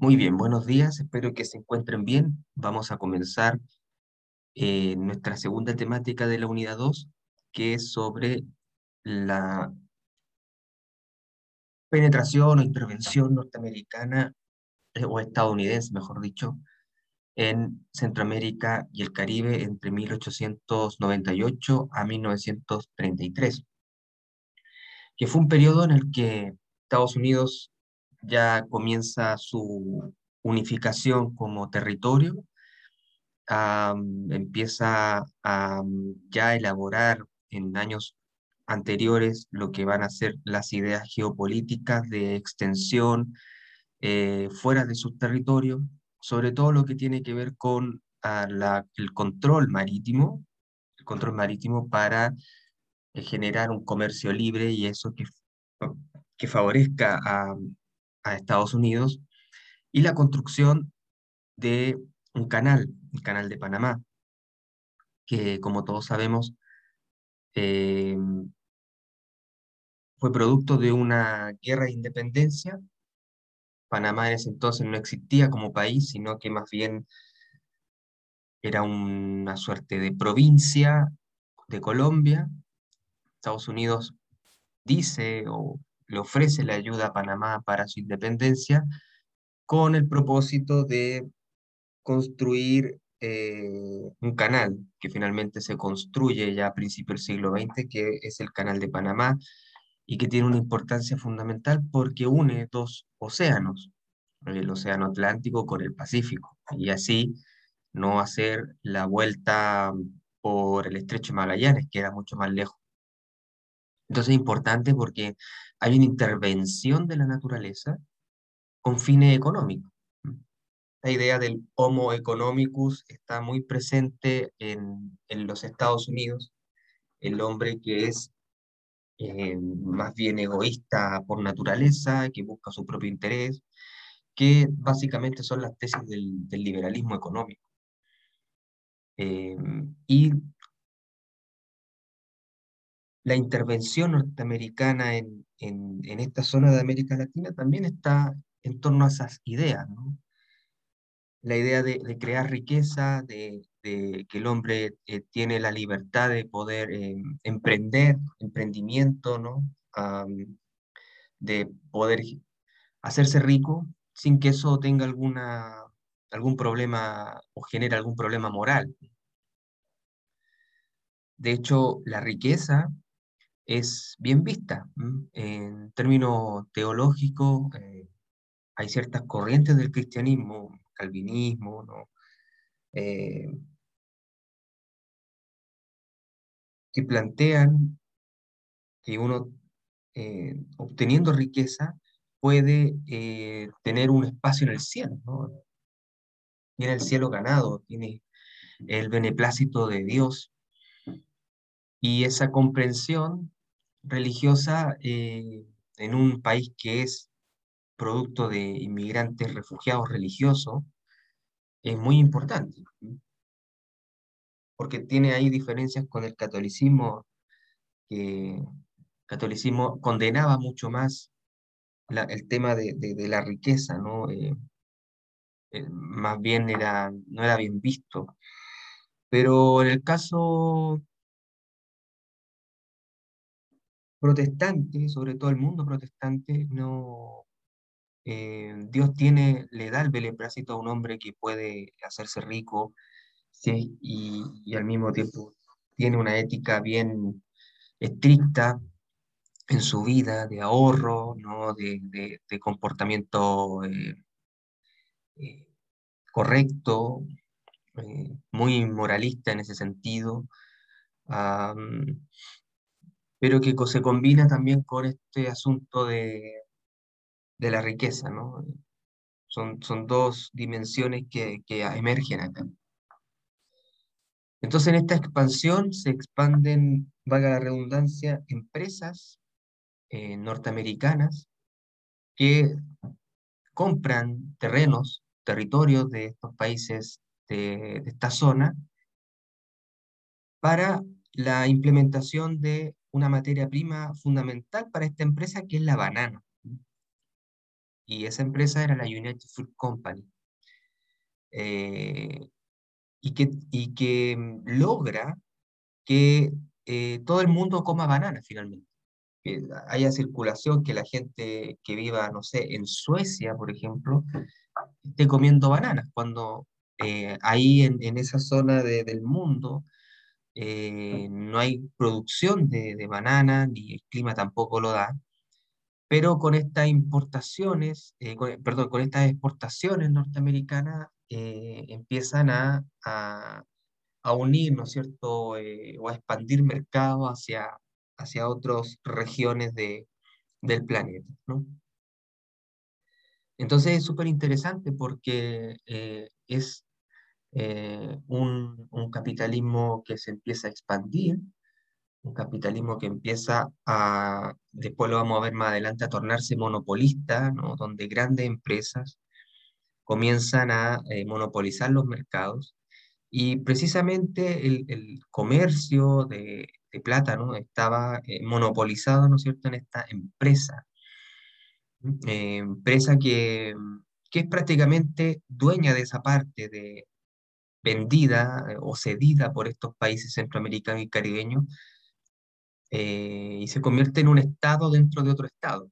Muy bien, buenos días, espero que se encuentren bien. Vamos a comenzar eh, nuestra segunda temática de la unidad 2, que es sobre la penetración o intervención norteamericana eh, o estadounidense, mejor dicho, en Centroamérica y el Caribe entre 1898 a 1933, que fue un periodo en el que Estados Unidos ya comienza su unificación como territorio, empieza a ya elaborar en años anteriores lo que van a ser las ideas geopolíticas de extensión eh, fuera de su territorio, sobre todo lo que tiene que ver con el control marítimo, el control marítimo para eh, generar un comercio libre y eso que, que favorezca a, a Estados Unidos, y la construcción de un canal, el canal de Panamá, que como todos sabemos eh, fue producto de una guerra de independencia. Panamá en ese entonces no existía como país, sino que más bien era una suerte de provincia de Colombia. Estados Unidos dice o le ofrece la ayuda a Panamá para su independencia con el propósito de construir eh, un canal que finalmente se construye ya a principios del siglo XX, que es el Canal de Panamá, y que tiene una importancia fundamental porque une dos océanos, el Océano Atlántico con el Pacífico, y así no hacer la vuelta por el Estrecho de Magallanes, que era mucho más lejos. Entonces es importante porque hay una intervención de la naturaleza con fines económicos. La idea del homo economicus está muy presente en, los Estados Unidos, el hombre que es eh, más bien egoísta por naturaleza, que busca su propio interés, que básicamente son las tesis del, liberalismo económico. Eh, y la intervención norteamericana en, esta zona de América Latina también está en torno a esas ideas, La idea de, crear riqueza, de, que el hombre eh, tiene la libertad de poder eh, emprender, emprendimiento, ¿no? de poder hacerse rico sin que eso tenga alguna, algún problema o genere algún problema moral. De hecho, la riqueza es bien vista. En términos teológicos, eh, hay ciertas corrientes del cristianismo, calvinismo. Eh, que plantean que uno, eh, obteniendo riqueza, puede tener un espacio en el cielo. Tiene el cielo ganado, tiene el beneplácito de Dios. Y esa comprensión religiosa eh, en un país que es producto de inmigrantes refugiados religiosos es muy importante, porque tiene ahí diferencias con el catolicismo, que el catolicismo condenaba mucho más el tema de, la riqueza, ¿no? Eh, eh, más bien era, no era bien visto. Pero en el caso protestante, sobre todo el mundo protestante, no, eh, Dios tiene, le da el beneplácito a un hombre que puede hacerse rico y, al mismo tiempo tiene una ética bien estricta en su vida de ahorro, ¿no? de, comportamiento eh, eh, correcto, muy moralista en ese sentido pero que se combina también con este asunto de, de la riqueza, ¿no? Son, son dos dimensiones que, que emergen acá. Entonces, en esta expansión se expanden, valga la redundancia, empresas eh, norteamericanas que compran terrenos, territorios de estos países de, de esta zona para la implementación de una materia prima fundamental para esta empresa que es la banana. y esa empresa era la United Fruit Company. Eh, y, que, y que mm, logra que eh, todo el mundo coma banana finalmente. Que haya circulación, que la gente que viva, no sé, en Suecia, por ejemplo, esté comiendo bananas, cuando eh, ahí en, en, esa zona de, del mundo no hay producción de, de banana, ni el clima tampoco lo da pero con estas importaciones, eh, perdón, con estas exportaciones norteamericanas eh, empiezan a, a, unir, ¿no es cierto?, eh, o a expandir mercado hacia, hacia otras regiones de, del planeta, ¿no? Entonces es súper interesante porque es un, un capitalismo que se empieza a expandir, un capitalismo que empieza a, después lo vamos a ver más adelante, a tornarse monopolista, ¿no? donde grandes empresas comienzan a eh, monopolizar los mercados y precisamente el, comercio de, de, plátano estaba eh, monopolizado, ¿no es cierto?, en esta empresa, eh, empresa que, que es prácticamente dueña de esa parte de vendida o cedida por estos países centroamericanos y caribeños eh, y se convierte en un estado dentro de otro estado.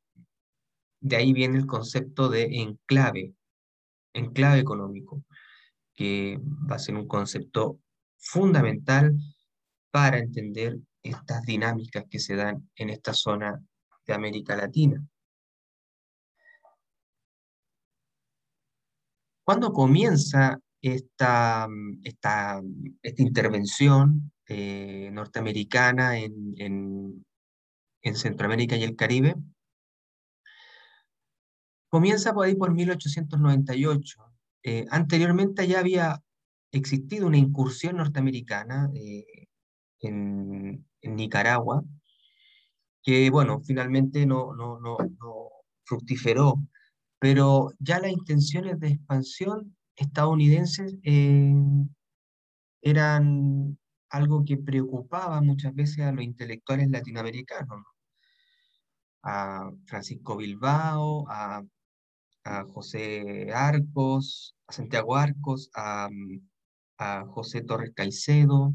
De ahí viene el concepto de enclave, enclave económico, que va a ser un concepto fundamental para entender estas dinámicas que se dan en esta zona de América Latina. Cuando comienza esta, esta, esta intervención eh, norteamericana en, en, Centroamérica y el Caribe. Comienza por ahí por 1898. Eh, anteriormente ya había existido una incursión norteamericana eh, en, en, Nicaragua, que bueno, finalmente no, no, no, no fructiferó, pero ya las intenciones de expansión estadounidenses eran algo que preocupaba muchas veces a los intelectuales latinoamericanos, a Francisco Bilbao, a, José Arcos, a Santiago Arcos, a, José Torres Caicedo,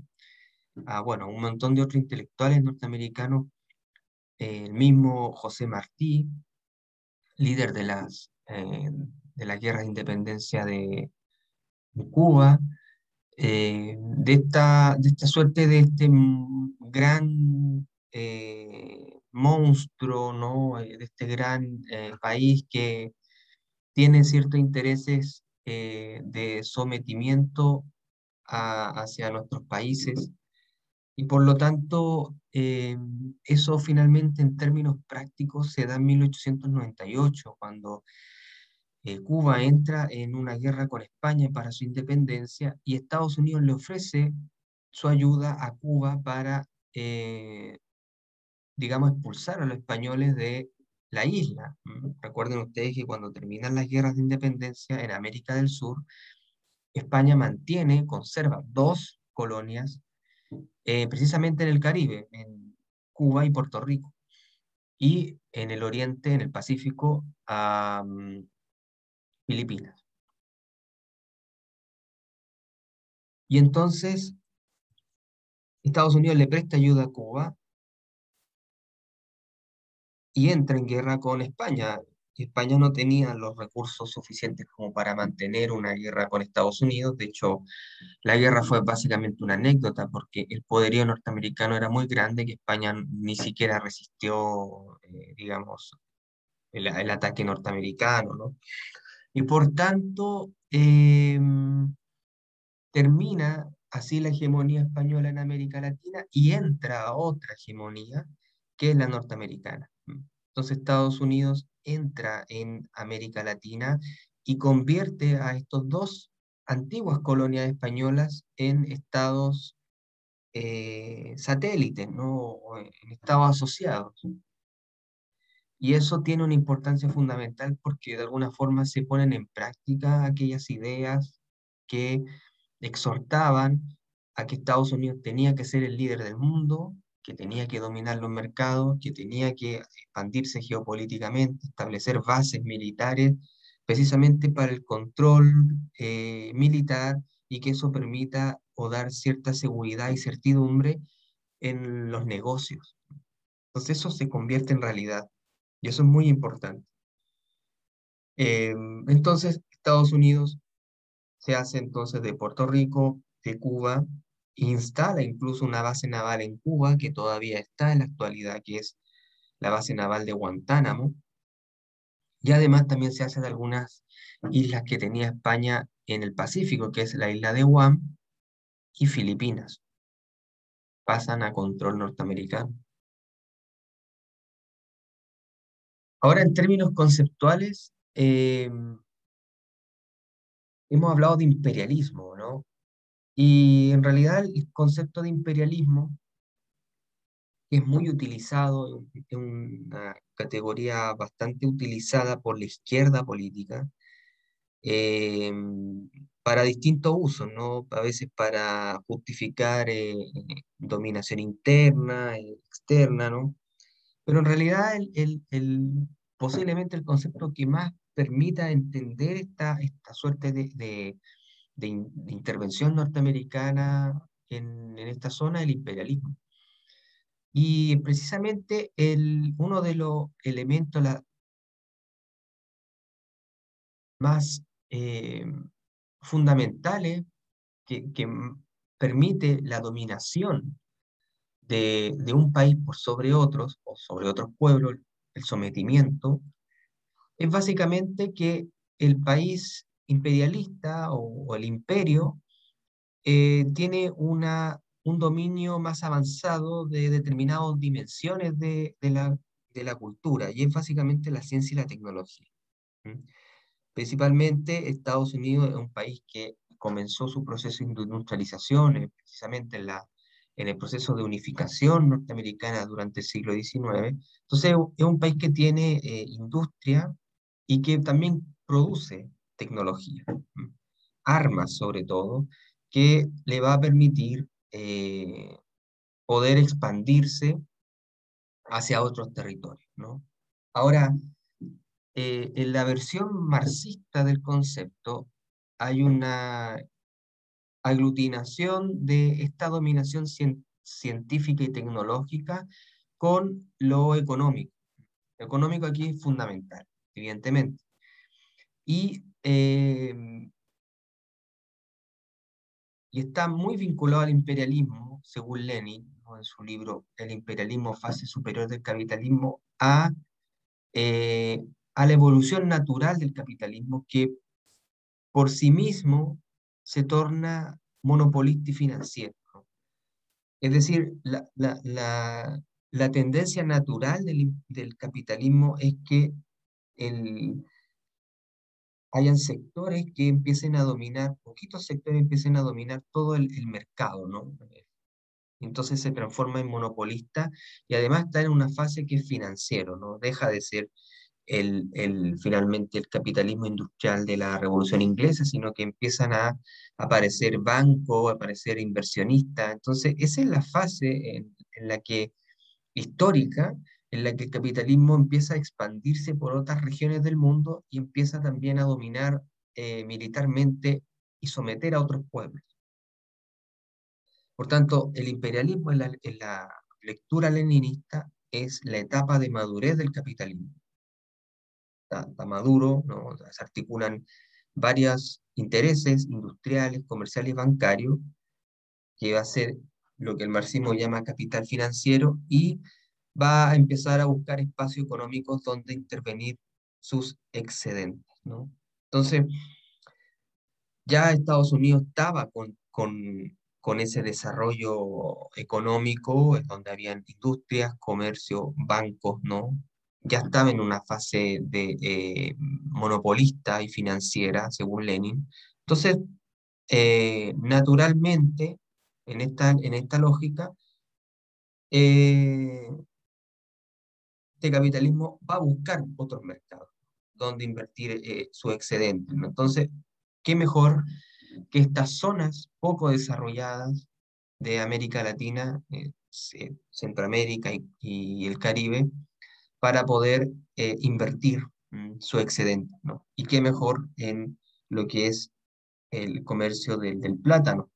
a bueno, un montón de otros intelectuales norteamericanos, el mismo José Martí, líder de las, eh, de la guerra de independencia de, Cuba, eh, de, esta, de esta suerte de este gran eh, monstruo, ¿no? Eh, de este gran país que tiene ciertos intereses de sometimiento hacia nuestros países. Y por lo tanto, eso finalmente en términos prácticos se da en 1898, cuando eh, Cuba entra en una guerra con España para su independencia y Estados Unidos le ofrece su ayuda a Cuba para, eh, digamos, expulsar a los españoles de la isla. Recuerden ustedes que cuando terminan las guerras de independencia en América del Sur, España mantiene, conserva dos colonias, eh, precisamente en el Caribe, en Cuba y Puerto Rico, y en el Oriente, en el Pacífico, a, Filipinas. Y entonces Estados Unidos le presta ayuda a Cuba y entra en guerra con España. España no tenía los recursos suficientes como para mantener una guerra con Estados Unidos. De hecho, la guerra fue básicamente una anécdota porque el poderío norteamericano era muy grande que España ni siquiera resistió, eh, digamos, el, el, ataque norteamericano, ¿no? Y por tanto, em, termina así la hegemonía española en América Latina y entra otra hegemonía, que es la norteamericana. Entonces Estados Unidos entra en América Latina y convierte a estos dos antiguas colonias españolas en estados eh, satélites, ¿no? en estados asociados. Y eso tiene una importancia fundamental porque de alguna forma se ponen en práctica aquellas ideas que exhortaban a que Estados Unidos tenía que ser el líder del mundo que tenía que dominar los mercados, que tenía que expandirse geopolíticamente, establecer bases militares, precisamente para el control eh, militar y que eso permita o dar cierta seguridad y certidumbre en los negocios. Entonces eso se convierte en realidad y eso es muy importante. Em, entonces Estados Unidos se hace entonces de Puerto Rico, de Cuba, instala incluso una base naval en Cuba que todavía está en la actualidad, que es la base naval de Guantánamo. Y además también se hace de algunas islas que tenía España en el Pacífico, que es la isla de Guam y Filipinas. Pasan a control norteamericano. Ahora, en términos conceptuales, em, hemos hablado de imperialismo, ¿no? Y en realidad el concepto de imperialismo es muy utilizado, es una categoría bastante utilizada por la izquierda política em, para distintos usos, ¿no? A veces para justificar eh, dominación interna, externa, ¿no? Pero en realidad el, el, posiblemente el concepto que más permita entender esta, esta suerte de intervención norteamericana en, esta zona, el imperialismo. Y precisamente uno de los elementos más eh, fundamentales que, permite la dominación de, de, un país por sobre otros o sobre otros pueblos, el sometimiento, es básicamente que el país imperialista o, el imperio eh, tiene una, un dominio más avanzado de determinadas dimensiones de, de, la, de, la, cultura, y es básicamente la ciencia y la tecnología. Principalmente Estados Unidos es un país que comenzó su proceso de industrialización eh, precisamente en, la, en el proceso de unificación norteamericana durante el siglo XIX. Entonces es un país que tiene eh, industria y que también produce tecnología, armas sobre todo, que le va a permitir eh, poder expandirse hacia otros territorios. ¿no? Ahora, eh, en la versión marxista del concepto hay una aglutinación de esta dominación científica y tecnológica con lo económico. Lo económico aquí es fundamental, evidentemente. Y y está muy vinculado al imperialismo, según Lenin, en su libro El imperialismo, fase superior del capitalismo, a, eh, a la evolución natural del capitalismo que por sí mismo se torna monopolista financiero. Es decir, la, la, la, la tendencia natural del, del, capitalismo es que el, hayan sectores que empiecen a dominar, poquitos sectores empiecen a dominar todo el, mercado, ¿no? Entonces se transforma en monopolista y además está en una fase que es financiero, ¿no? Deja de ser el, el, finalmente el capitalismo industrial de la revolución inglesa, sino que empiezan a aparecer bancos, a aparecer inversionistas. Entonces esa es la fase en, en la que histórica en la que el capitalismo empieza a expandirse por otras regiones del mundo y empieza también a dominar eh, militarmente y someter a otros pueblos. Por tanto, el imperialismo en la, lectura leninista es la etapa de madurez del capitalismo. Está, maduro, ¿no? se articulan varios intereses industriales, comerciales bancarios, que va a ser lo que el marxismo llama capital financiero, y va a empezar a buscar espacios económicos donde intervenir sus excedentes. Entonces, ya Estados Unidos estaba con, con ese desarrollo económico, donde habían industrias, comercio, bancos, ¿no? Ya estaba en una fase de eh, monopolista y financiera, según Lenin. Entonces, eh, naturalmente, en esta, en esta lógica, eh, este capitalismo va a buscar otros mercados donde invertir su excedente. Entonces, ¿qué mejor que estas zonas poco desarrolladas de América Latina, Centroamérica y, el Caribe para poder eh, invertir mm, su excedente. ¿no? Y qué mejor en lo que es el comercio del, del plátano,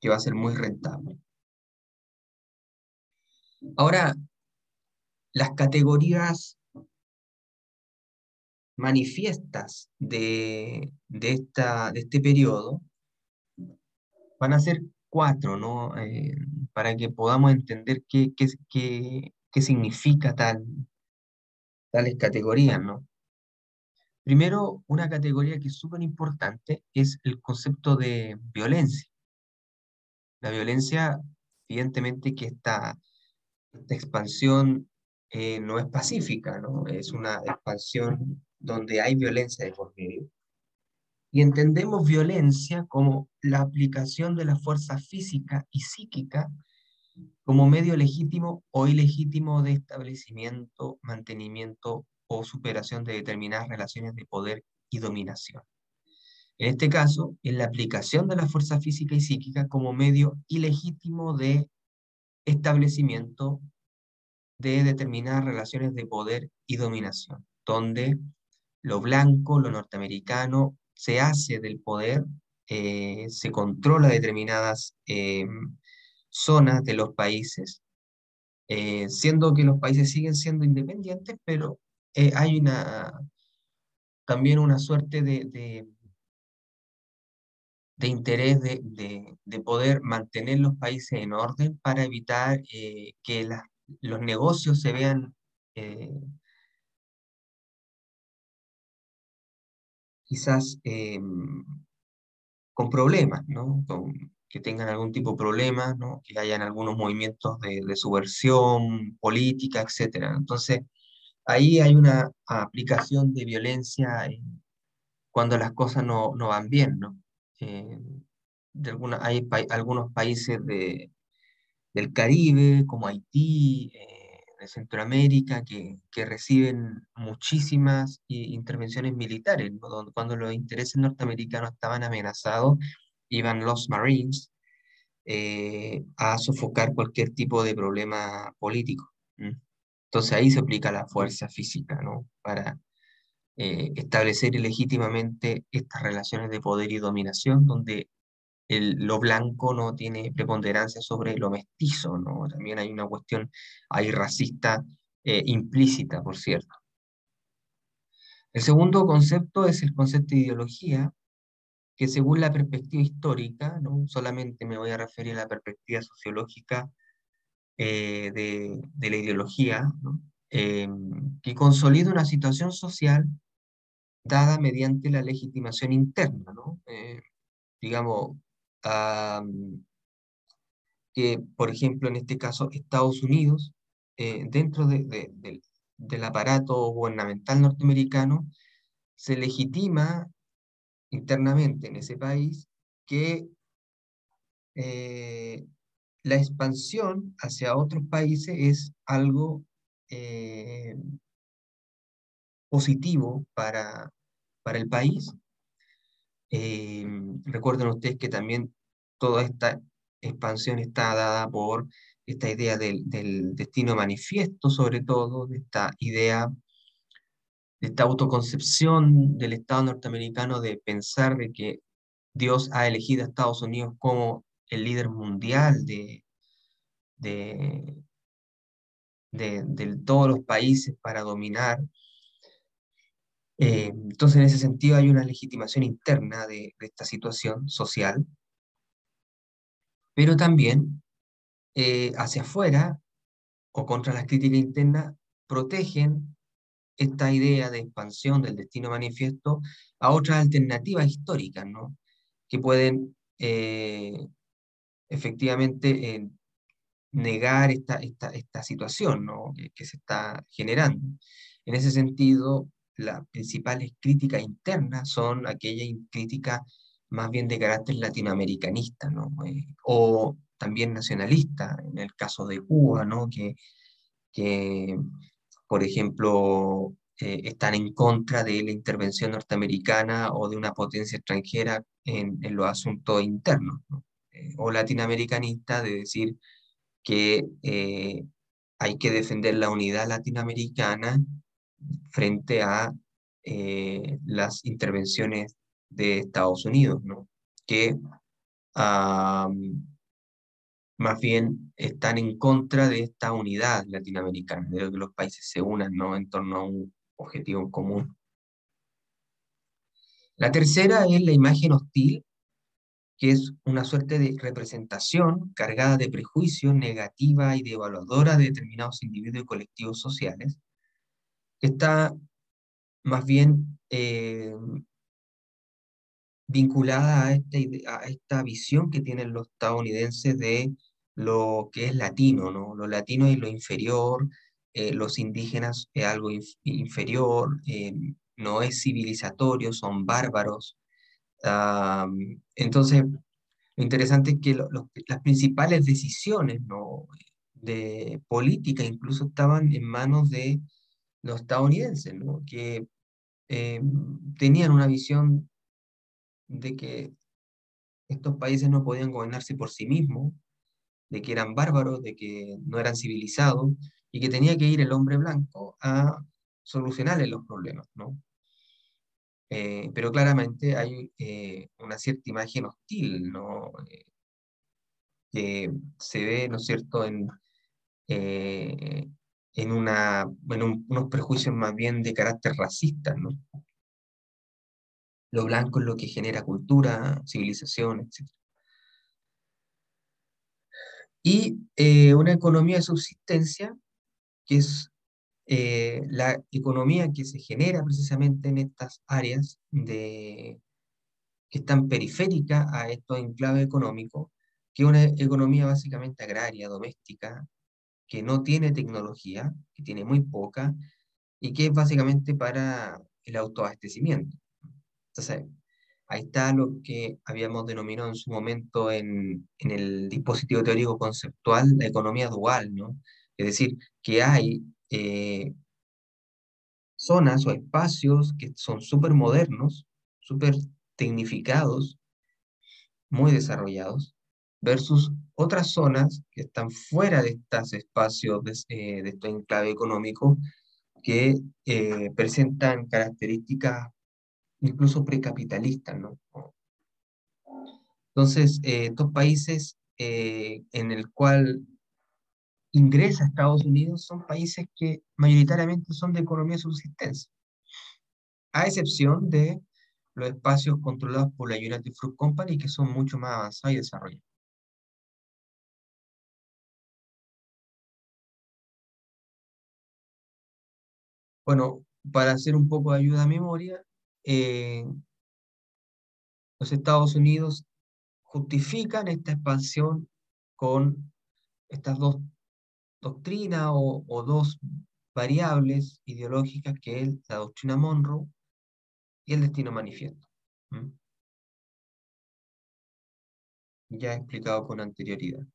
que va a ser muy rentable. Ahora, las categorías manifiestas de, esta, de este periodo van a ser cuatro, ¿no? Eh, para que podamos entender qué, qué, qué, qué significa tal, tales categorías, ¿no? Primero, una categoría que es súper importante es el concepto de violencia. La violencia, evidentemente que esta, expansión eh, no es pacífica, ¿no? Es una expansión donde hay violencia de por medio. Y entendemos violencia como la aplicación de la fuerza física y psíquica como medio legítimo o ilegítimo de establecimiento, mantenimiento o superación de determinadas relaciones de poder y dominación. En este caso, es la aplicación de la fuerza física y psíquica como medio ilegítimo de establecimiento de determinadas relaciones de poder y dominación, donde lo blanco, lo norteamericano, se hace del poder, eh, se controla determinadas em, zonas de los países, eh, siendo que los países siguen siendo independientes, pero eh, hay una, también una suerte de, de, interés de, poder mantener los países en orden para evitar que los negocios se vean quizás em, con problemas, ¿no? Que tengan algún tipo de problema, ¿no? que hayan algunos movimientos de, subversión política, etc. Entonces, ahí hay una aplicación de violencia cuando las cosas no, no van bien. ¿no? Eh, de alguna, hay algunos países de, del Caribe, como Haití, eh, de Centroamérica que, que reciben muchísimas intervenciones militares. Cuando los intereses norteamericanos estaban amenazados, iban los Marines eh, a sofocar cualquier tipo de problema político. Entonces ahí se aplica la fuerza física, ¿no? Para eh, establecer ilegítimamente estas relaciones de poder y dominación, donde lo blanco no tiene preponderancia sobre lo mestizo, ¿no? También hay una cuestión ahí racista eh, implícita, por cierto. El segundo concepto es el concepto de ideología, que según la perspectiva histórica, no solamente me voy a referir a la perspectiva sociológica eh, de, la ideología, em, que consolida una situación social dada mediante la legitimación interna, ¿no? Eh, digamos, que, por ejemplo, en este caso, Estados Unidos, eh, dentro de, del aparato gubernamental norteamericano, se legitima internamente en ese país que eh, la expansión hacia otros países es algo eh, positivo para, para el país. recuerden ustedes que también toda esta expansión está dada por esta idea del, destino manifiesto, sobre todo, de esta idea, de esta autoconcepción del Estado norteamericano de pensar de que Dios ha elegido a Estados Unidos como el líder mundial de, de, de, todos los países para dominar. Eh, entonces, en ese sentido, hay una legitimación interna de, esta situación social pero también eh, hacia afuera o contra las críticas internas protegen esta idea de expansión del destino manifiesto a otras alternativas históricas, ¿no? que pueden eh, efectivamente eh, negar esta, esta, esta situación ¿no? que, que, se está generando. En ese sentido, las principales críticas internas son aquellas críticas más bien de carácter latinoamericanista, ¿no? Eh, o también nacionalista, en el caso de Cuba, ¿no? que, que por ejemplo, eh, están en contra de la intervención norteamericana o de una potencia extranjera en, en los asuntos internos, ¿no? Eh, o latinoamericanista de decir que eh, hay que defender la unidad latinoamericana frente a eh, las intervenciones de Estados Unidos, ¿no? que más bien están en contra de esta unidad latinoamericana, de que los países se unan ¿no? en torno a un objetivo común. La tercera es la imagen hostil, que es una suerte de representación cargada de prejuicios, negativa y devaluadora de determinados individuos y colectivos sociales, que está más bien eh, vinculada a esta, a esta visión que tienen los estadounidenses de lo que es latino, ¿no? Lo latino es lo inferior, eh, los indígenas es algo inferior, eh, no es civilizatorio, son bárbaros. entonces, lo interesante es que las principales decisiones ¿no? de política incluso estaban en manos de los estadounidenses, ¿no? que eh, tenían una visión de que estos países no podían gobernarse por sí mismos, de que eran bárbaros, de que no eran civilizados, y que tenía que ir el hombre blanco a solucionarle los problemas, ¿no? Eh, pero claramente hay eh, una cierta imagen hostil, ¿no? Eh, que se ve, ¿no es cierto?, en, en, una, en unos prejuicios más bien de carácter racista, ¿no? Lo blanco es lo que genera cultura, civilización, etc. Y una economía de subsistencia, que es eh, la economía que se genera precisamente en estas áreas de, que están periféricas a estos enclaves económicos, que es una economía básicamente agraria, doméstica, que no tiene tecnología, que tiene muy poca, y que es básicamente para el autoabastecimiento. Entonces, ahí está lo que habíamos denominado en su momento en, en el dispositivo teórico conceptual, la economía dual, ¿no? Es decir, que hay eh, zonas o espacios que son súper modernos, súper tecnificados, muy desarrollados, versus otras zonas que están fuera de estos espacios de, eh, de este enclave económico que eh, presentan características incluso precapitalistas, ¿no? Entonces, estos países en el cual ingresa Estados Unidos son países que mayoritariamente son de economía de subsistencia, a excepción de los espacios controlados por la United Fruit Company, que son mucho más avanzados y desarrollados. Bueno, para hacer un poco de ayuda a memoria, los Estados Unidos justifican esta expansión con estas dos doctrina o, dos variables ideológicas que es la doctrina Monroe y el destino manifiesto. Ya he explicado con anterioridad.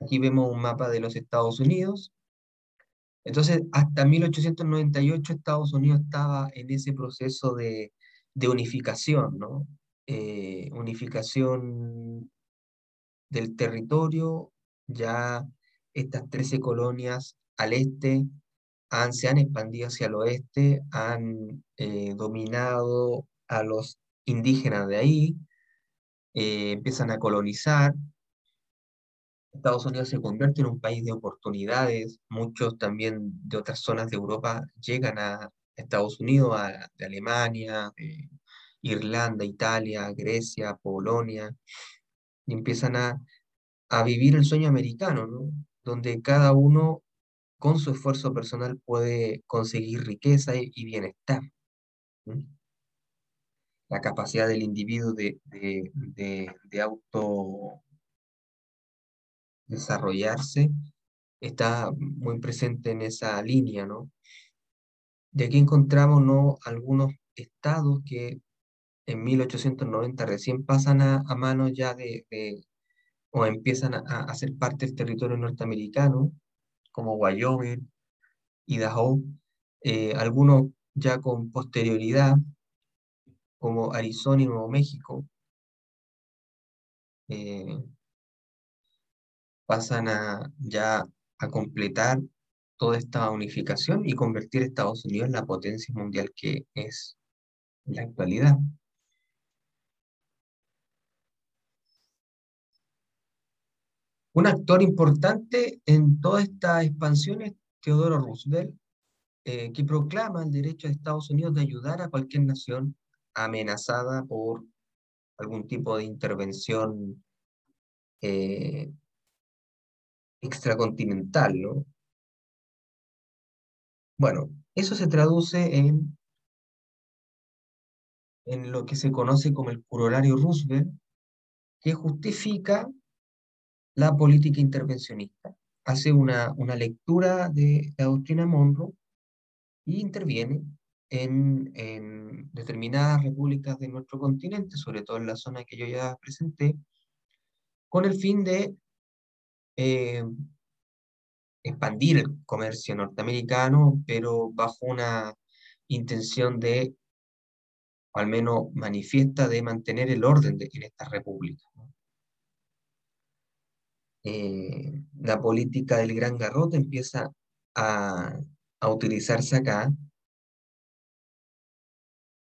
Aquí vemos un mapa de los Estados Unidos. Entonces, hasta 1898 Estados Unidos estaba en ese proceso de, unificación, ¿no? Eh, unificación del territorio, ya estas 13 colonias al este han, se han expandido hacia el oeste, han eh, dominado a los indígenas de ahí, eh, empiezan a colonizar. Estados Unidos se convierte en un país de oportunidades, muchos también de otras zonas de Europa llegan a Estados Unidos, de Alemania, Irlanda, Italia, Grecia, Polonia, y empiezan a, a vivir el sueño americano, ¿no? donde cada uno con su esfuerzo personal puede conseguir riqueza y, bienestar. La capacidad del individuo de, de, auto desarrollarse está muy presente en esa línea, ¿no? De aquí encontramos ¿no? algunos estados que en 1890 recién pasan a, a manos ya de, o empiezan a, a ser parte del territorio norteamericano, como Wyoming, Idaho, eh, algunos ya con posterioridad, como Arizona y Nuevo México. Eh, pasan a ya a completar toda esta unificación y convertir a Estados Unidos en la potencia mundial que es la actualidad. Un actor importante en toda esta expansión es Teodoro Roosevelt, eh, que proclama el derecho de Estados Unidos de ayudar a cualquier nación amenazada por algún tipo de intervención eh, extracontinental, ¿no? Bueno, eso se traduce en, en lo que se conoce como el corolario Roosevelt, que justifica la política intervencionista. Hace una, una lectura de la doctrina Monroe y interviene en, en, determinadas repúblicas de nuestro continente, sobre todo en la zona que yo ya presenté, con el fin de eh, expandir el comercio norteamericano, pero bajo una intención de, o al menos manifiesta, de mantener el orden en estas repúblicas. Eh, la política del gran garrote empieza a, a utilizarse acá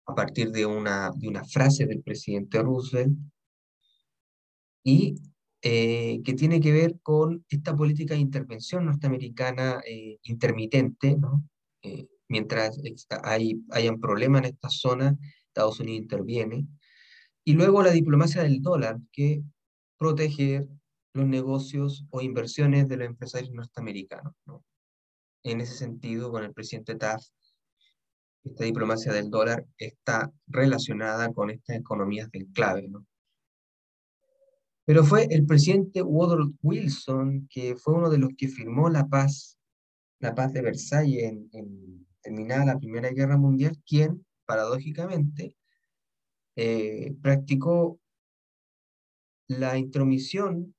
a partir de una, de una frase del presidente Roosevelt y eh, que tiene que ver con esta política de intervención norteamericana eh, intermitente, ¿no? Eh, mientras hay, hayan problemas en esta zona, Estados Unidos interviene, y luego la diplomacia del dólar, que protege los negocios o inversiones de los empresarios norteamericanos. ¿no? En ese sentido, con el presidente Taft, esta diplomacia del dólar está relacionada con estas economías del clave, ¿no? Pero fue el presidente Woodrow Wilson, que fue uno de los que firmó la paz, la paz de Versalles en, terminada la Primera Guerra Mundial, quien, paradójicamente, eh, practicó la intromisión,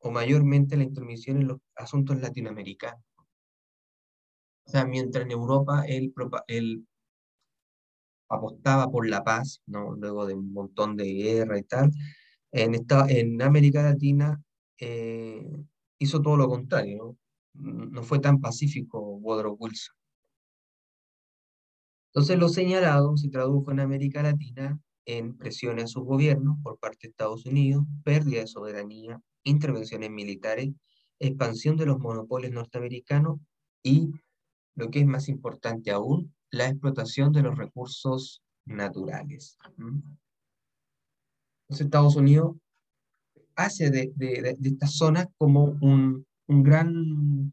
o mayormente la intromisión en los asuntos latinoamericanos. O sea, mientras en Europa él apostaba por la paz, ¿no? luego de un montón de guerra y tal, en, esta, en América Latina eh, hizo todo lo contrario, ¿no? fue tan pacífico Woodrow Wilson. Entonces lo señalado se tradujo en América Latina en presiones a sus gobiernos por parte de Estados Unidos, pérdida de soberanía, intervenciones militares, expansión de los monopolios norteamericanos y, lo que es más importante aún, la explotación de los recursos naturales. Estados Unidos hace de, de, esta zona como un, un gran,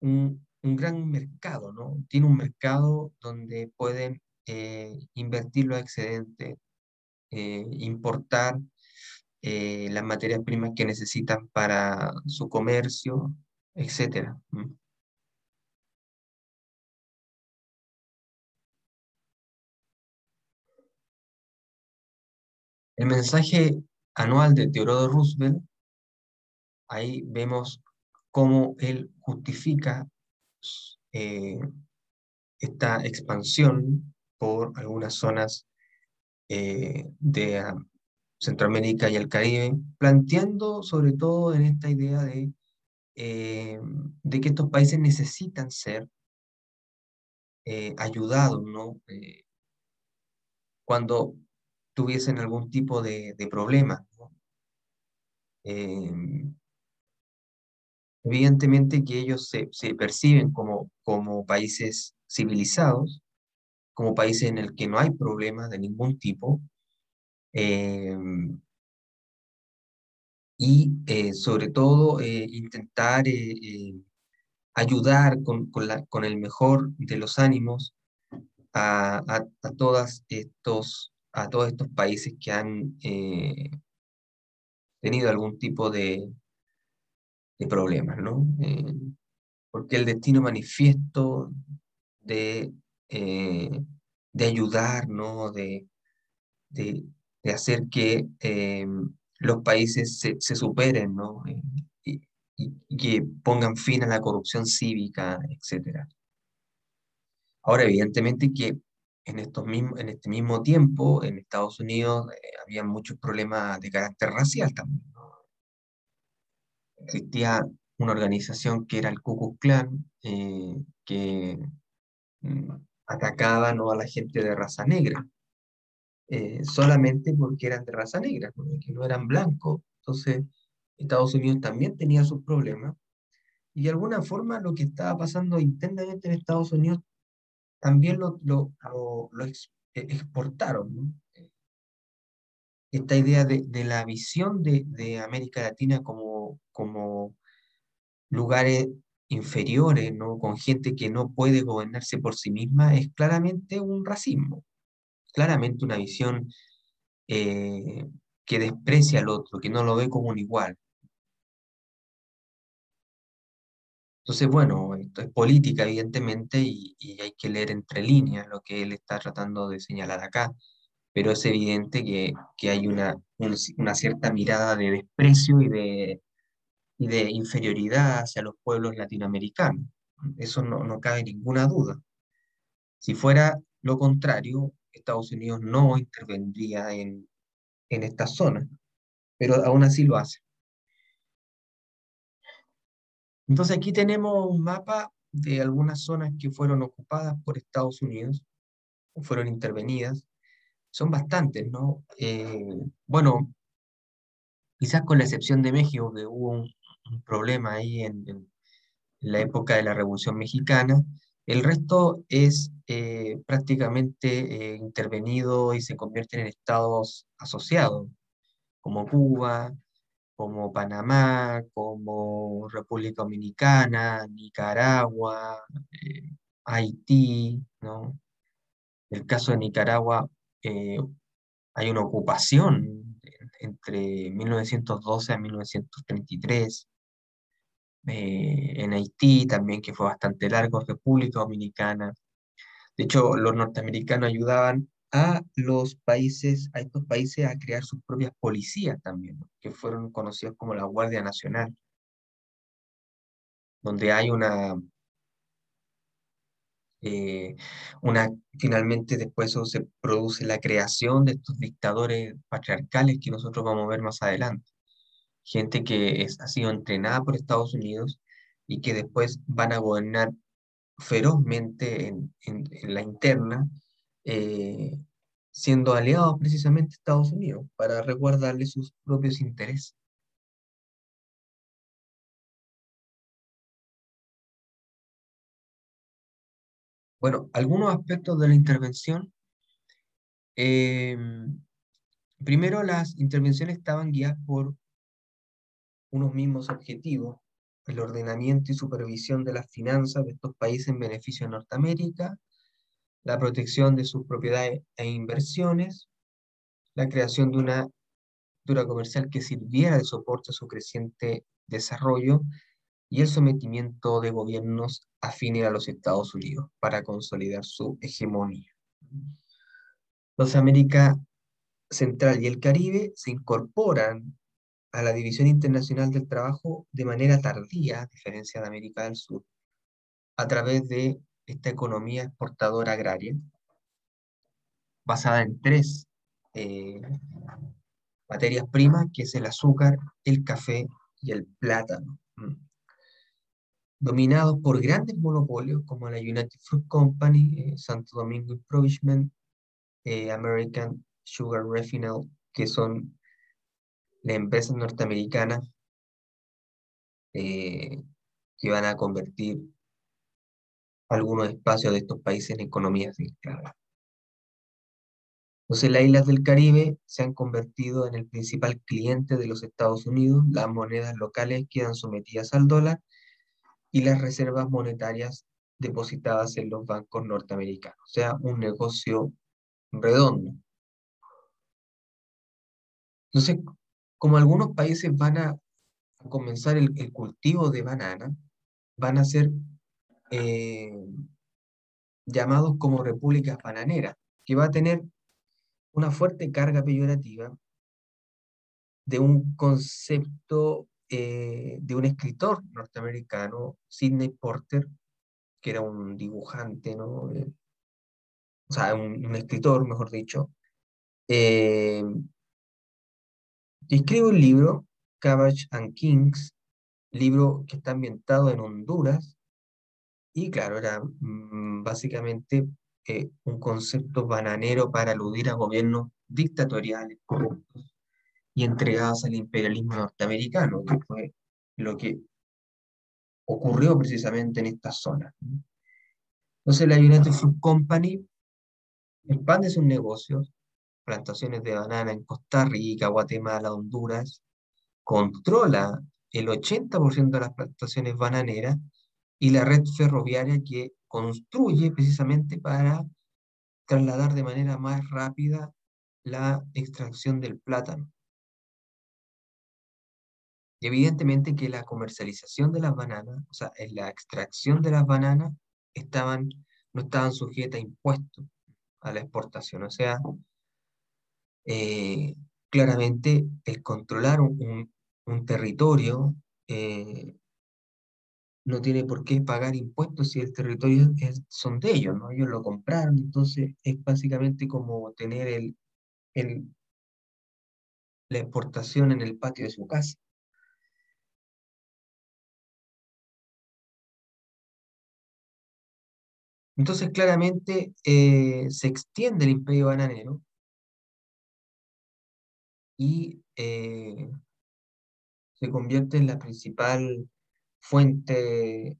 un, un, gran mercado, ¿no? Tiene un mercado donde pueden eh, invertir los excedentes, eh, importar eh, las materias primas que necesitan para su comercio, etc. El mensaje anual de Teodoro Roosevelt, ahí vemos cómo él justifica eh, esta expansión por algunas zonas eh, de ah, Centroamérica y el Caribe, planteando sobre todo en esta idea de, eh, de que estos países necesitan ser ayudados, ¿no? cuando tuviesen algún tipo de, problema. Em, evidentemente que ellos se, perciben como, como países civilizados, como países en el que no hay problemas de ningún tipo, em, y eh, sobre todo eh, intentar eh, ayudar con, la, con, el mejor de los ánimos a, a, a todas estos a todos estos países que han eh, tenido algún tipo de, problemas, ¿no? Eh, porque el destino manifiesto de, eh, de ayudar, ¿no? De, de, hacer que los países se, se superen, ¿no? Y, y, que pongan fin a la corrupción cívica, etc. Ahora, evidentemente que en, estos mismos, en este mismo tiempo, en Estados Unidos, eh, había muchos problemas de carácter racial también. existía una organización que era el Ku Klux Klan, eh, que mm, atacaba ¿no? a la gente de raza negra, eh, solamente porque eran de raza negra, que no eran blancos. Entonces, Estados Unidos también tenía sus problemas. Y de alguna forma lo que estaba pasando internamente en Estados Unidos también lo, lo, lo, eh, exportaron. Esta idea de, de la visión de, de, América Latina como, como lugares inferiores, ¿no? con gente que no puede gobernarse por sí misma, es claramente un racismo, claramente una visión eh, que desprecia al otro, que no lo ve como un igual. Entonces, bueno, esto es política, evidentemente, y, hay que leer entre líneas lo que él está tratando de señalar acá, pero es evidente que, que hay una, una cierta mirada de desprecio y de, y de inferioridad hacia los pueblos latinoamericanos. Eso no, no cabe ninguna duda. Si fuera lo contrario, Estados Unidos no intervendría en, en esta zona, pero aún así lo hace. Entonces aquí tenemos un mapa de algunas zonas que fueron ocupadas por Estados Unidos, fueron intervenidas. Son bastantes, ¿no? Eh, bueno, quizás con la excepción de México, que hubo un, problema ahí en, la época de la Revolución Mexicana, el resto es eh, prácticamente eh, intervenido y se convierten en estados asociados, como Cuba, como Panamá, como República Dominicana, Nicaragua, eh, Haití, ¿no? En el caso de Nicaragua eh, hay una ocupación entre 1912 a 1933. Eh, en Haití también, que fue bastante largo, República Dominicana. De hecho, los norteamericanos ayudaban a los países, a estos países a crear sus propias policías también, que fueron conocidos como la Guardia Nacional, donde hay una, eh, una, finalmente después se produce la creación de estos dictadores patriarcales que nosotros vamos a ver más adelante. Gente que es, ha sido entrenada por Estados Unidos y que después van a gobernar ferozmente en, en la interna eh, siendo aliados precisamente Estados Unidos para resguardarle sus propios intereses. Bueno, algunos aspectos de la intervención. Em, primero, las intervenciones estaban guiadas por unos mismos objetivos, el ordenamiento y supervisión de las finanzas de estos países en beneficio de Norteamérica, la protección de sus propiedades e inversiones, la creación de una estructura comercial que sirviera de soporte a su creciente desarrollo y el sometimiento de gobiernos afines a los Estados Unidos para consolidar su hegemonía. Los América Central y el Caribe se incorporan a la División Internacional del Trabajo de manera tardía, a diferencia de América del Sur, a través de esta economía exportadora agraria, basada en tres eh, materias primas, que es el azúcar, el café y el plátano. Dominados por grandes monopolios como la United Fruit Company, eh, Santo Domingo Improvement, eh, American Sugar Refinal, que son las empresas norteamericanas que van a convertir algunos espacios de estos países en economías de Entonces las islas del Caribe se han convertido en el principal cliente de los Estados Unidos, las monedas locales quedan sometidas al dólar y las reservas monetarias depositadas en los bancos norteamericanos, o sea, un negocio redondo. Entonces, como algunos países van a comenzar el, el cultivo de banana, van a ser eh, llamados como repúblicas bananeras, que va a tener una fuerte carga peyorativa de un concepto eh, de un escritor norteamericano, Sidney Porter, que era un dibujante, ¿no? Eh, o sea, un, escritor, mejor dicho, escribe un libro, Cabbage and Kings, libro que está ambientado en Honduras, y claro, era mm, básicamente eh, un concepto bananero para aludir a gobiernos dictatoriales, corruptos y entregados al imperialismo norteamericano, que fue lo que ocurrió precisamente en esta zona. Entonces la United Fruit Company expande sus negocios, plantaciones de banana en Costa Rica, Guatemala, Honduras, controla el 80% de las plantaciones bananeras y la red ferroviaria que construye precisamente para trasladar de manera más rápida la extracción del plátano. Y evidentemente que la comercialización de las bananas, o sea, la extracción de las bananas, estaban, no estaban sujetas a impuestos a la exportación. O sea, eh, claramente el controlar un, territorio eh, no tiene por qué pagar impuestos si el territorio son de ellos, ¿no? Ellos lo compraron, entonces es básicamente como tener el, el, la exportación en el patio de su casa. Entonces, claramente eh, se extiende el imperio bananero y eh, se convierte en la principal fuente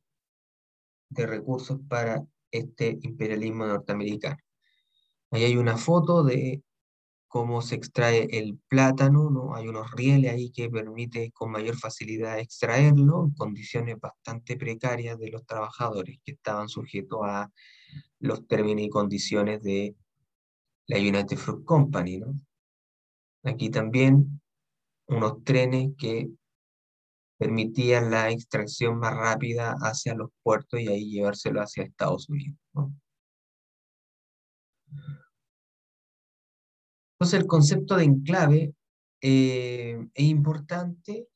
de recursos para este imperialismo norteamericano. Ahí hay una foto de cómo se extrae el plátano, ¿no? Hay unos rieles ahí que permite con mayor facilidad extraerlo en condiciones bastante precarias de los trabajadores que estaban sujetos a los términos y condiciones de la United Fruit Company, ¿no? Aquí también unos trenes que permitían la extracción más rápida hacia los puertos y ahí llevárselo hacia Estados Unidos. Entonces el concepto de enclave eh, es importante,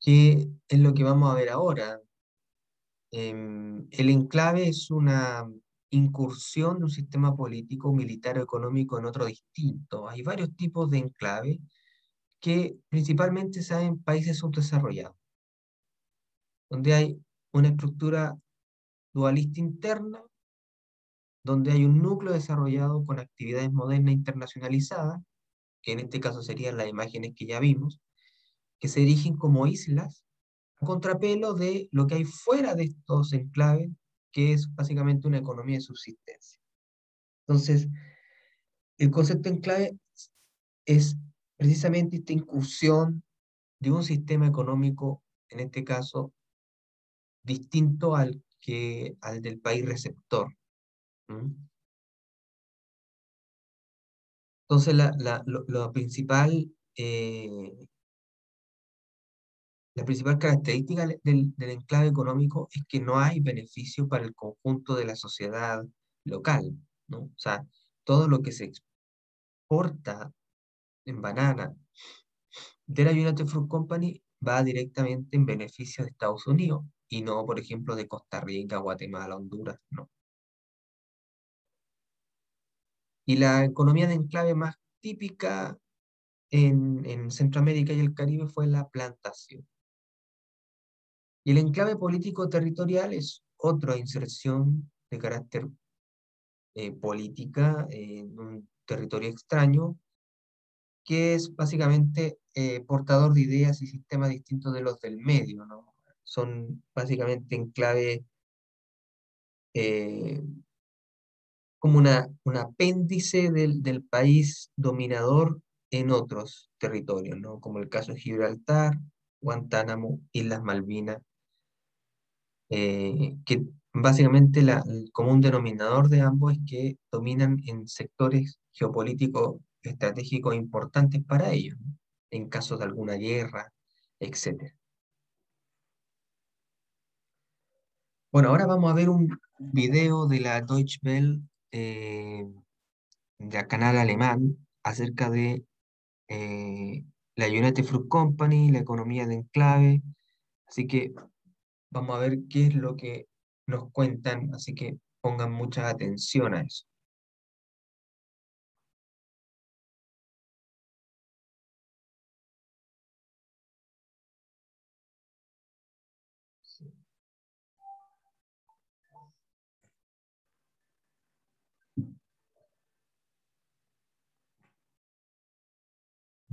que es lo que vamos a ver ahora. Em, el enclave es una incursión de un sistema político, militar o económico en otro distinto. Hay varios tipos de enclave que principalmente se dan en países subdesarrollados, donde hay una estructura dualista interna donde hay un núcleo desarrollado con actividades modernas internacionalizadas, que en este caso serían las imágenes que ya vimos, que se dirigen como islas a contrapelo de lo que hay fuera de estos enclaves, que es básicamente una economía de subsistencia. Entonces, el concepto enclave es precisamente esta incursión de un sistema económico, en este caso, distinto al, que, al del país receptor, entonces, la, la, lo, principal, eh, la principal característica del, del, enclave económico es que no hay beneficio para el conjunto de la sociedad local, ¿no? O sea, todo lo que se exporta en banana de la United Fruit Company va directamente en beneficio de Estados Unidos y no, por ejemplo, de Costa Rica, Guatemala, Honduras, no. Y la economía de enclave más típica en, Centroamérica y el Caribe fue la plantación. Y el enclave político territorial es otra inserción de carácter eh, política en un territorio extraño, que es básicamente eh, portador de ideas y sistemas distintos de los del medio. ¿no? Son básicamente enclave eh, como una, un apéndice del, del, país dominador en otros territorios, ¿no? como el caso de Gibraltar, Guantánamo, Islas Malvinas, eh, que básicamente la, el común denominador de ambos es que dominan en sectores geopolíticos estratégicos importantes para ellos, en caso de alguna guerra, etc. Bueno, ahora vamos a ver un video de la Deutsche Welle eh, del canal alemán acerca de eh, la United Fruit Company, la economía de enclave. Así que vamos a ver qué es lo que nos cuentan, así que pongan mucha atención a eso.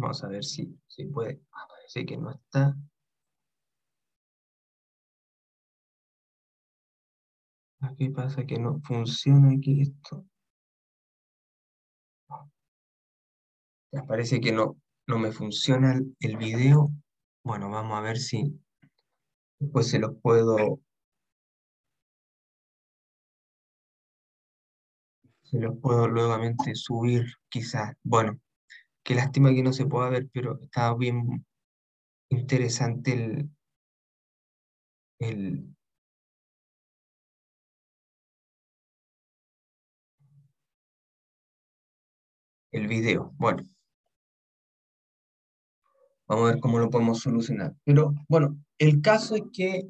Vamos a ver si, si puede. Parece que no está. Aquí pasa que no funciona aquí esto. Parece que no, no me funciona el, video. Bueno, vamos a ver si después se los puedo... Se los puedo nuevamente subir, quizás. Bueno, qué lástima que no se pueda ver, pero estaba bien interesante el, el, video. Bueno, vamos a ver cómo lo podemos solucionar. Pero bueno, el caso es que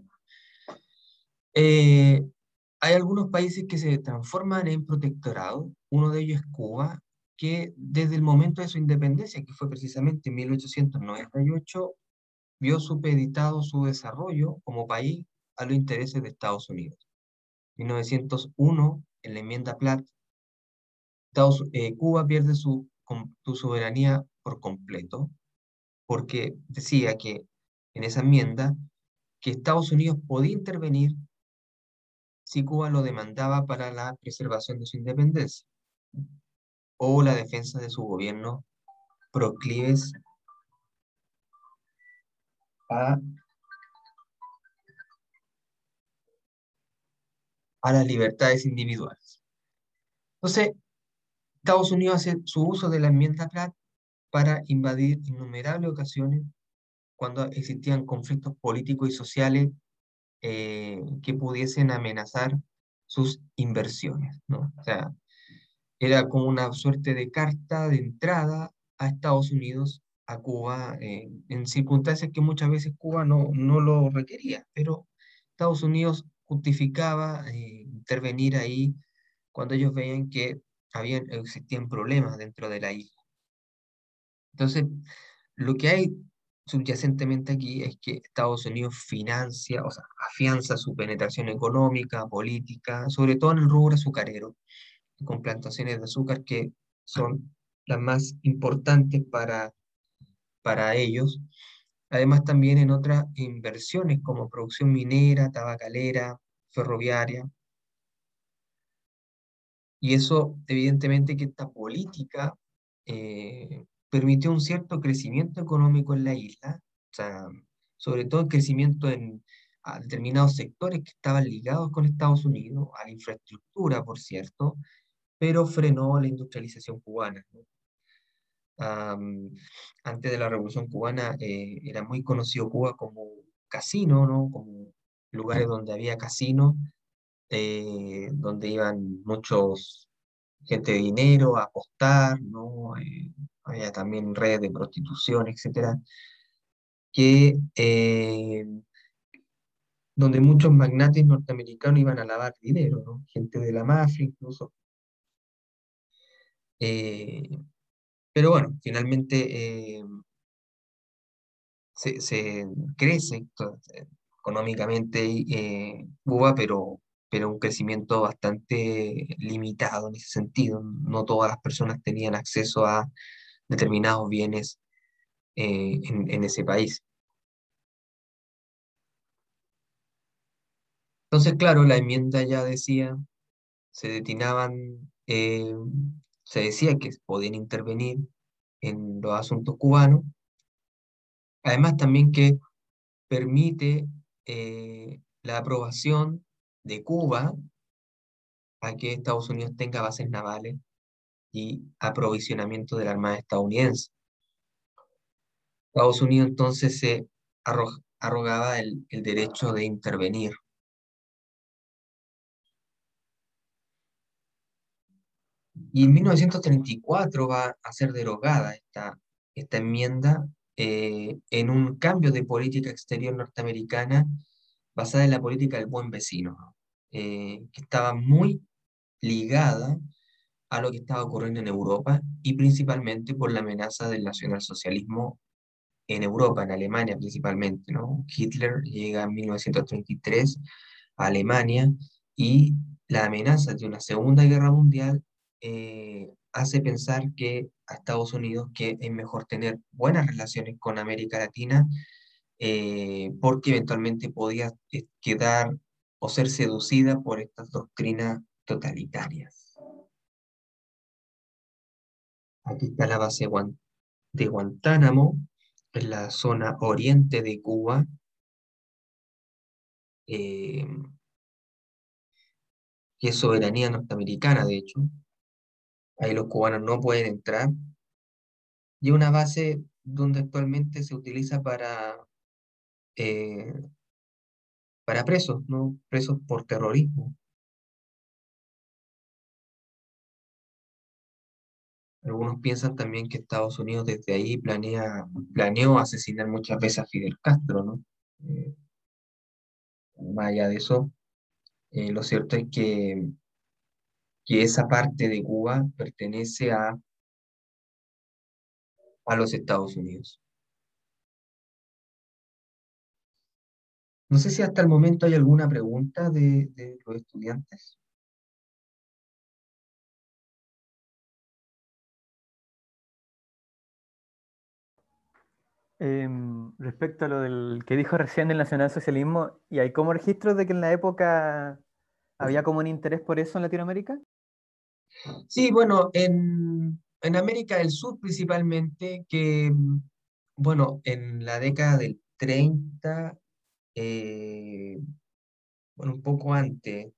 eh, hay algunos países que se transforman en protectorado. Uno de ellos es Cuba, que desde el momento de su independencia, que fue precisamente en 1898, vio supeditado su desarrollo como país a los intereses de Estados Unidos. En 1901, en la enmienda Platt, eh, Cuba pierde su, su soberanía por completo, porque decía que en esa enmienda que Estados Unidos podía intervenir si Cuba lo demandaba para la preservación de su independencia o la defensa de su gobierno proclives a, las libertades individuales. Entonces, Estados Unidos hace su uso de la enmienda Platt para invadir innumerables ocasiones cuando existían conflictos políticos y sociales eh, que pudiesen amenazar sus inversiones. ¿no? O sea, era como una suerte de carta de entrada a Estados Unidos, a Cuba, eh, en circunstancias que muchas veces Cuba no, no lo requería, pero Estados Unidos justificaba eh, intervenir ahí cuando ellos veían que habían, existían problemas dentro de la isla. Entonces, lo que hay subyacentemente aquí es que Estados Unidos financia, o sea, afianza su penetración económica, política, sobre todo en el rubro azucarero, con plantaciones de azúcar que son las más importantes para, para ellos. Además también en otras inversiones como producción minera, tabacalera, ferroviaria. Y eso, evidentemente, que esta política eh, permitió un cierto crecimiento económico en la isla, o sea, sobre todo el crecimiento en determinados sectores que estaban ligados con Estados Unidos, a la infraestructura, por cierto, pero frenó la industrialización cubana. antes de la Revolución Cubana eh, era muy conocido Cuba como casino, ¿no? como lugares donde había casinos, eh, donde iban muchos gente de dinero a apostar, ¿no? Eh, había también redes de prostitución, etcétera, que, donde muchos magnates norteamericanos iban a lavar dinero, gente de la mafia incluso. Eh, pero bueno, finalmente eh, se, crece económicamente Cuba, pero, pero un crecimiento bastante limitado en ese sentido. No todas las personas tenían acceso a determinados bienes eh, en, ese país. Entonces, claro, la enmienda ya decía, se destinaban, eh, se decía que podían intervenir en los asuntos cubanos. Además, también que permite eh, la aprobación de Cuba a que Estados Unidos tenga bases navales y aprovisionamiento de la Armada estadounidense. Estados Unidos entonces se arrogaba el, derecho de intervenir. Y en 1934 va a ser derogada esta, esta enmienda eh, en un cambio de política exterior norteamericana basada en la política del buen vecino, eh, que estaba muy ligada a lo que estaba ocurriendo en Europa y principalmente por la amenaza del nacionalsocialismo en Europa, en Alemania principalmente, ¿no? Hitler llega en 1933 a Alemania y la amenaza de una Segunda Guerra Mundial eh, hace pensar que a Estados Unidos que es mejor tener buenas relaciones con América Latina eh, porque eventualmente podía eh, quedar o ser seducida por estas doctrinas totalitarias. Aquí está la base de Guantánamo, en la zona oriente de Cuba. Que es soberanía norteamericana, de hecho. Ahí los cubanos no pueden entrar. Y una base donde actualmente se utiliza para, eh, para presos, ¿no? Presos por terrorismo. Algunos piensan también que Estados Unidos desde ahí planea, planeó asesinar muchas veces a Fidel Castro, ¿no? Eh, más allá de eso, eh, lo cierto es que, que esa parte de Cuba pertenece a, a los Estados Unidos. No sé si hasta el momento hay alguna pregunta de, los estudiantes. Em, respecto a lo del que dijo recién del nacionalsocialismo, ¿y hay como registros de que en la época había como un interés por eso en Latinoamérica? Sí, bueno, en, en América del Sur principalmente, que, bueno, en la década del 30, eh, bueno, un poco antes,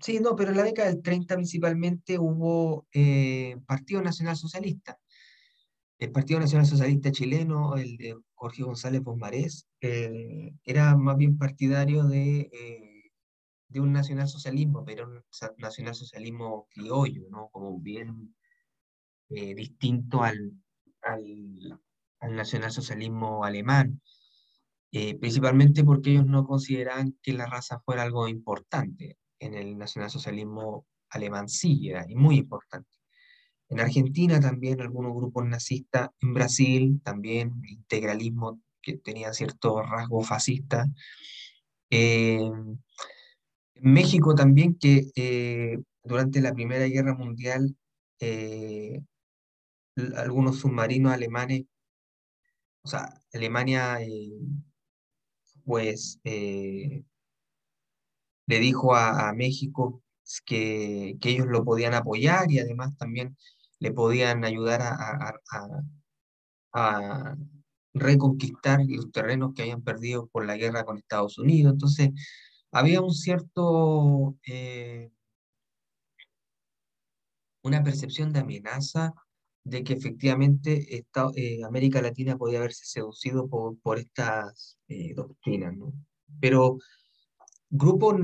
sí, no, pero en la década del 30 principalmente hubo eh, Partido Nacional Socialista. El Partido Nacional Socialista Chileno, el de Jorge González Bombarés, eh, era más bien partidario de, eh, de un nacionalsocialismo, pero un nacionalsocialismo criollo, ¿no? Como bien eh, distinto al, al, al nacionalsocialismo alemán, principalmente porque ellos no consideraban que la raza fuera algo importante. En el nacionalsocialismo alemán sí era, y muy importante. En Argentina también algunos grupos nazistas, en Brasil también integralismo que tenía cierto rasgo fascista. Eh, México también que eh, durante la Primera Guerra Mundial eh, algunos submarinos alemanes, o sea, Alemania pues le dijo a, a México que, que, ellos lo podían apoyar y además también le podían ayudar a, a, reconquistar los terrenos que habían perdido por la guerra con Estados Unidos. Entonces, había un cierto, eh, una percepción de amenaza de que efectivamente esta, eh, América Latina podía haberse seducido por, por estas eh, doctrinas, ¿no? Pero grupos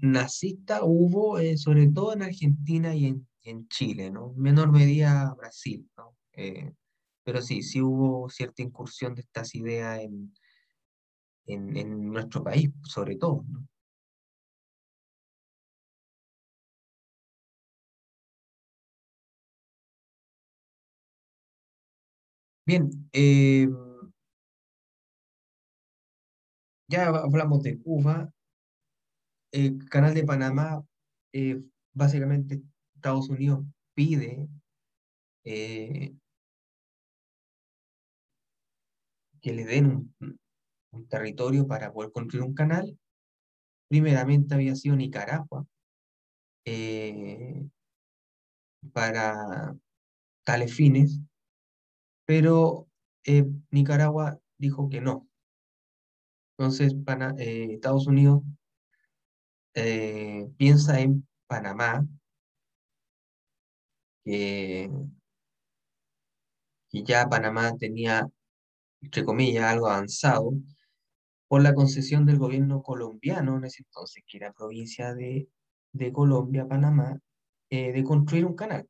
nazistas hubo, sobre todo en Argentina y en en Chile, ¿no? menor medida Brasil, ¿no? Pero sí, sí hubo cierta incursión de estas ideas en, en, nuestro país, sobre todo. Bien, eh, ya hablamos de Cuba, el Canal de Panamá, eh, básicamente Estados Unidos pide eh, que le den un, territorio para poder construir un canal. Primeramente había sido Nicaragua para tales fines, pero eh, Nicaragua dijo que no. Entonces, Estados Unidos piensa en Panamá que, ya Panamá tenía, entre comillas, algo avanzado por la concesión del gobierno colombiano en ese entonces, que era provincia de, Colombia, Panamá, eh, de construir un canal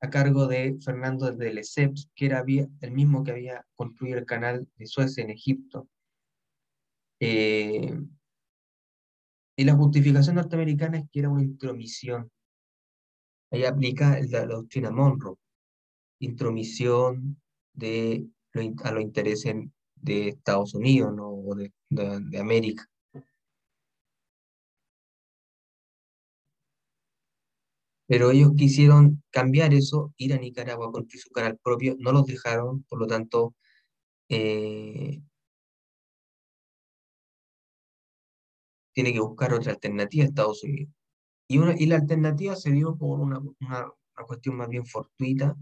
a cargo de Fernando de Lesseps, que era el mismo que había construido el canal de Suecia en Egipto. Eh, y la justificación norteamericana es que era una intromisión Ahí aplica la doctrina Monroe, intromisión de a los intereses de Estados Unidos o de, de América. Pero ellos quisieron cambiar eso, ir a Nicaragua a construir su canal propio, no los dejaron, por lo tanto, eh, tiene que buscar otra alternativa a Estados Unidos. Y, una, y la alternativa se dio por una, una, cuestión más bien fortuita,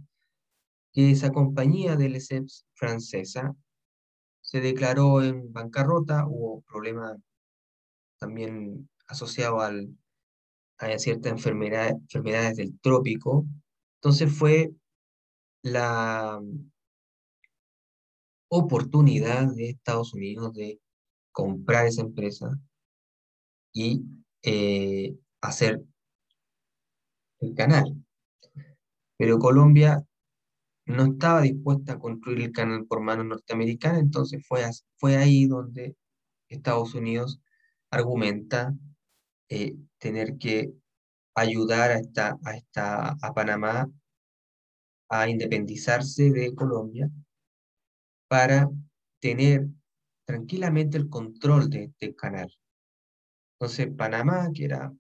que esa compañía de lesseps francesa se declaró en bancarrota, hubo problemas también asociados al, a ciertas enfermedades, enfermedades del trópico. Entonces fue la oportunidad de Estados Unidos de comprar esa empresa y eh, hacer el canal. Pero Colombia no estaba dispuesta a construir el canal por mano norteamericana, entonces fue, fue ahí donde Estados Unidos argumenta eh, tener que ayudar a, esta, a, esta, a Panamá a independizarse de Colombia para tener tranquilamente el control de este canal. Entonces, Panamá, que era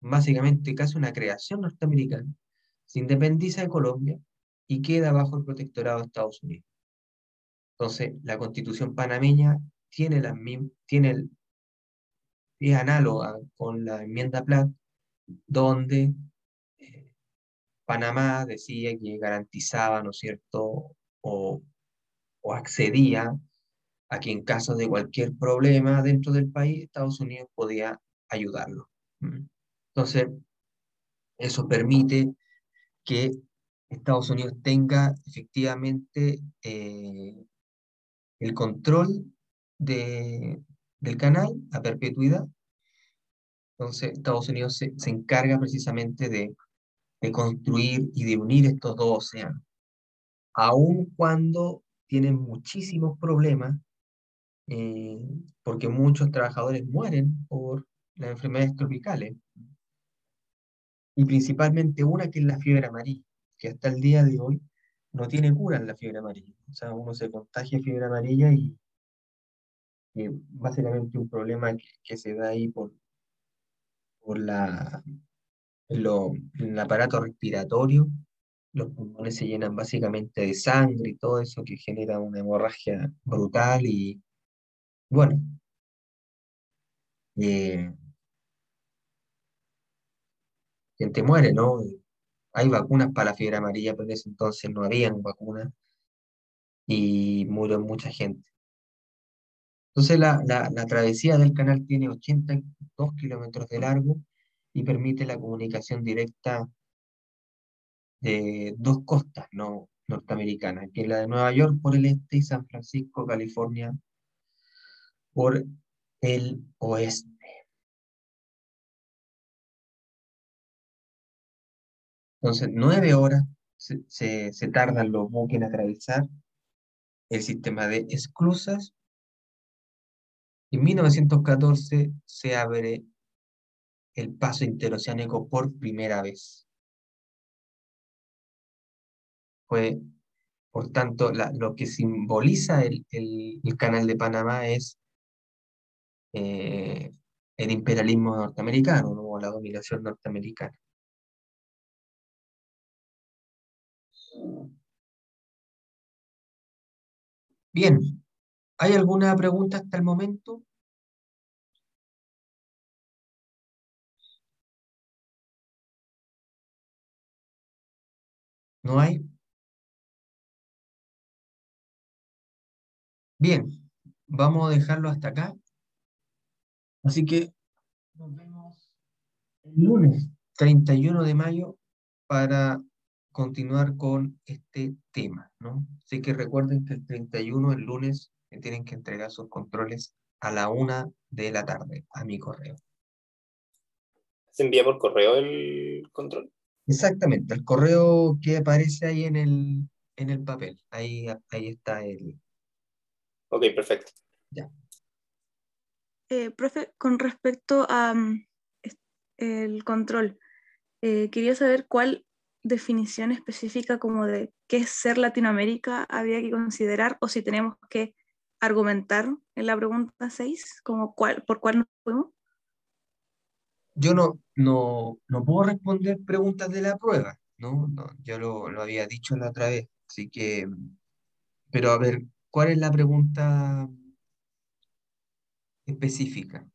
básicamente casi una creación norteamericana, se independiza de Colombia y queda bajo el protectorado de Estados Unidos. Entonces, la constitución panameña tiene, la, tiene es análoga con la enmienda Platt, donde eh, Panamá decía que garantizaba, ¿no es cierto?, o, o accedía a que en caso de cualquier problema dentro del país, Estados Unidos podía ayudarlo. Mm. Entonces, eso permite que Estados Unidos tenga efectivamente eh, el control de, del canal a perpetuidad. Entonces, Estados Unidos se, encarga precisamente de, de, construir y de unir estos dos océanos, aun cuando tienen muchísimos problemas, eh, porque muchos trabajadores mueren por las enfermedades tropicales, y principalmente una que es la fiebre amarilla, que hasta el día de hoy no tiene cura en la fiebre amarilla. O sea, uno se contagia fiebre amarilla y básicamente un problema que, se da ahí por, por la, lo, el aparato respiratorio. Los pulmones se llenan básicamente de sangre y todo eso que genera una hemorragia brutal y bueno. Eh, gente muere, ¿no? Hay vacunas para la fiebre amarilla, pero en ese entonces no habían vacunas y murió mucha gente. Entonces la, la, travesía del canal tiene 82 kilómetros de largo y permite la comunicación directa de dos costas no norteamericanas, que es la de Nueva York por el este y San Francisco, California, por el oeste. Entonces, nueve horas se, se, se tardan los buques en atravesar el sistema de esclusas en 1914 se abre el paso interoceánico por primera vez. Fue, por tanto, lo que simboliza el, canal de Panamá es eh, el imperialismo norteamericano o la dominación norteamericana. Bien, ¿Hay alguna pregunta hasta el momento? ¿No hay? Bien, vamos a dejarlo hasta acá. Así que nos vemos el lunes 31 de mayo para continuar con este tema, ¿no? Así que recuerden que el 31, el lunes, tienen que entregar sus controles a la una de la tarde a mi correo. ¿Se envía por correo el control? Exactamente, el correo que aparece ahí en el, en el papel. Ahí, ahí está el. Ok, perfecto. Ya. Eh, profe, con respecto a mm, el control, eh, quería saber cuál definición específica como de qué qué es ser Latinoamérica había que considerar o si tenemos que argumentar en la pregunta 6, como cuál, por cuál nos fuimos. Yo no, no, no puedo responder preguntas de la prueba, ¿no? No, yo lo, lo había dicho la otra vez, así que, pero a ver, ¿cuál es la pregunta específica?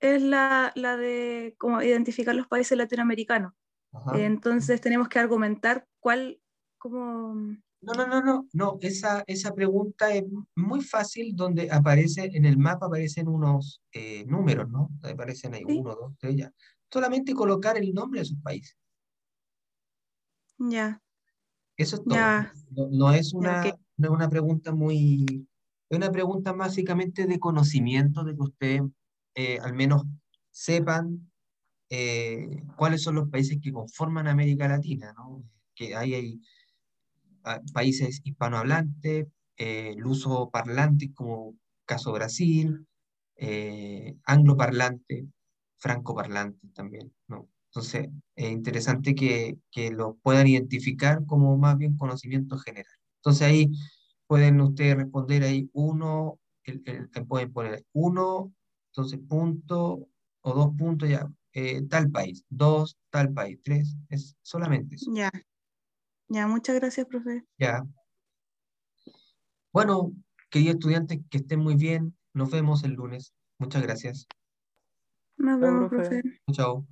Es la, la de cómo identificar los países latinoamericanos. Ajá. Entonces tenemos que argumentar cuál, cómo, No, no, no, no, no, esa, esa pregunta es muy fácil donde aparece, en el mapa aparecen unos eh, números, ¿no? Aparecen ahí, Sí. uno, dos, tres, ya. Solamente colocar el nombre de sus países. ya, Eso es todo. Ya. No, no es una, ok. no es una pregunta muy, es una pregunta básicamente de conocimiento, de que ustedes eh, al menos sepan eh, cuáles son los países que conforman América Latina, ¿no? Que ahí hay ah, países hispanohablantes, eh, lusoparlantes como caso Brasil, eh, angloparlantes, francoparlantes también, ¿no? Entonces, es interesante que, que lo puedan identificar como más bien conocimiento general. Entonces ahí pueden ustedes responder ahí uno, el- el- el- pueden poner uno, entonces punto o dos puntos ya, eh, tal país, dos, tal país, tres, es solamente eso. ya. Ya, muchas gracias, profe. Ya. Bueno, queridos estudiantes, que estén muy bien. Nos vemos el lunes. Muchas gracias. Nos vemos, profe. profe. Chao.